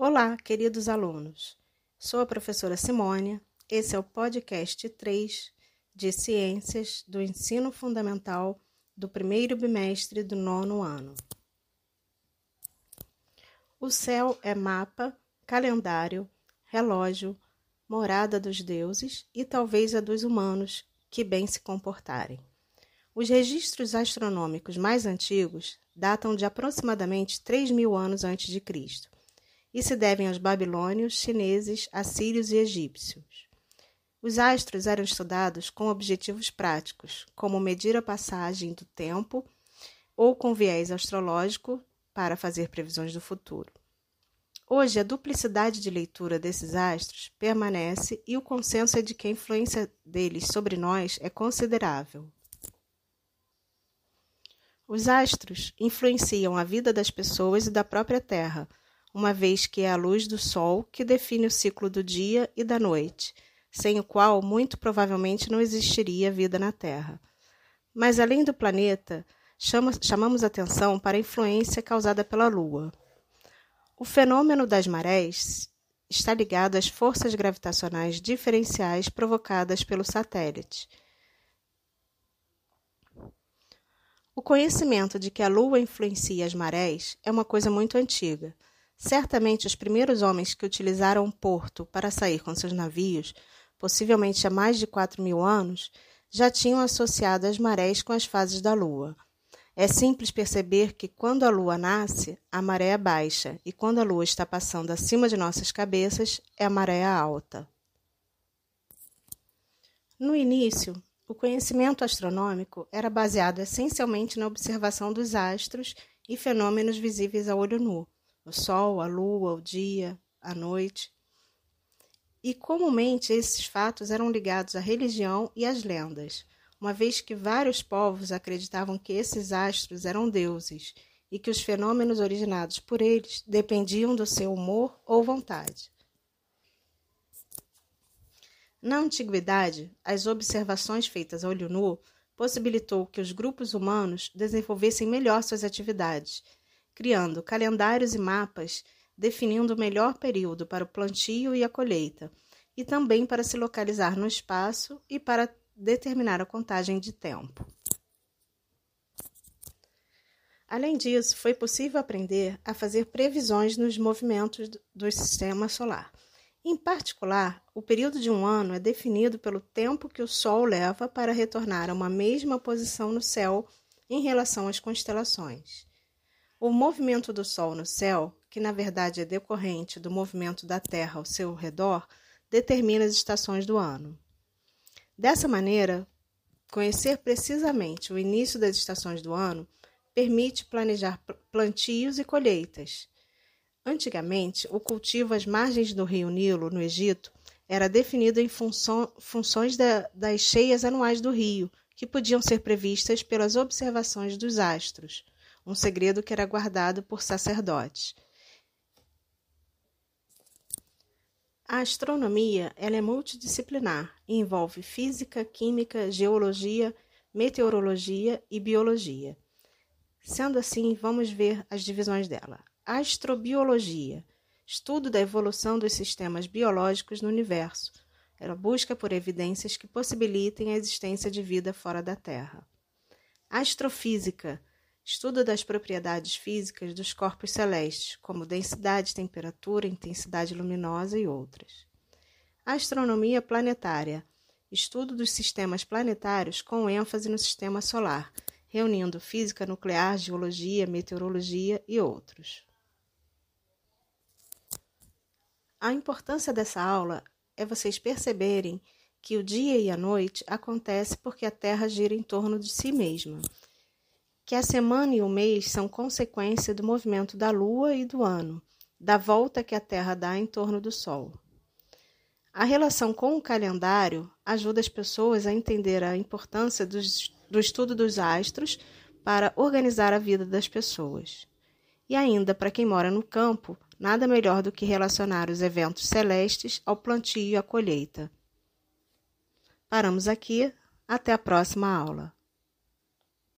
Olá, queridos alunos. Sou a professora Simônia. Esse é o podcast 3 de Ciências do Ensino Fundamental do primeiro bimestre do nono ano. O céu é mapa, calendário, relógio, morada dos deuses e talvez a dos humanos que bem se comportarem. Os registros astronômicos mais antigos datam de aproximadamente 3 mil anos antes de Cristo e se devem aos babilônios, chineses, assírios e egípcios. Os astros eram estudados com objetivos práticos, como medir a passagem do tempo ou com viés astrológico para fazer previsões do futuro. Hoje, a duplicidade de leitura desses astros permanece e o consenso é de que a influência deles sobre nós é considerável. Os astros influenciam a vida das pessoas e da própria Terra, uma vez que é a luz do Sol que define o ciclo do dia e da noite, sem o qual muito provavelmente não existiria vida na Terra. Mas além do planeta, chamamos atenção para a influência causada pela Lua. O fenômeno das marés está ligado às forças gravitacionais diferenciais provocadas pelo satélite. O conhecimento de que a Lua influencia as marés é uma coisa muito antiga. Certamente os primeiros homens que utilizaram o porto para sair com seus navios, possivelmente há mais de 4 mil anos, já tinham associado as marés com as fases da Lua. É simples perceber que quando a Lua nasce, a maré é baixa, e quando a Lua está passando acima de nossas cabeças, é a maré alta. No início, o conhecimento astronômico era baseado essencialmente na observação dos astros e fenômenos visíveis a olho nu o sol, a lua, o dia, a noite. E comumente esses fatos eram ligados à religião e às lendas, uma vez que vários povos acreditavam que esses astros eram deuses e que os fenômenos originados por eles dependiam do seu humor ou vontade. Na antiguidade, as observações feitas a olho nu possibilitou que os grupos humanos desenvolvessem melhor suas atividades criando calendários e mapas definindo o melhor período para o plantio e a colheita, e também para se localizar no espaço e para determinar a contagem de tempo. Além disso, foi possível aprender a fazer previsões nos movimentos do sistema solar. Em particular, o período de um ano é definido pelo tempo que o Sol leva para retornar a uma mesma posição no céu em relação às constelações. O movimento do Sol no céu, que na verdade é decorrente do movimento da Terra ao seu redor, determina as estações do ano. Dessa maneira, conhecer precisamente o início das estações do ano permite planejar plantios e colheitas. Antigamente, o cultivo às margens do rio Nilo, no Egito, era definido em função, funções da, das cheias anuais do rio, que podiam ser previstas pelas observações dos astros um segredo que era guardado por sacerdotes. A astronomia ela é multidisciplinar e envolve física, química, geologia, meteorologia e biologia. Sendo assim, vamos ver as divisões dela. Astrobiologia, estudo da evolução dos sistemas biológicos no universo. Ela busca por evidências que possibilitem a existência de vida fora da Terra. Astrofísica, Estudo das propriedades físicas dos corpos celestes, como densidade, temperatura, intensidade luminosa e outras. Astronomia planetária. Estudo dos sistemas planetários com ênfase no sistema solar, reunindo física nuclear, geologia, meteorologia e outros. A importância dessa aula é vocês perceberem que o dia e a noite acontece porque a Terra gira em torno de si mesma que a semana e o mês são consequência do movimento da Lua e do ano, da volta que a Terra dá em torno do Sol. A relação com o calendário ajuda as pessoas a entender a importância dos, do estudo dos astros para organizar a vida das pessoas. E ainda, para quem mora no campo, nada melhor do que relacionar os eventos celestes ao plantio e à colheita. Paramos aqui, até a próxima aula.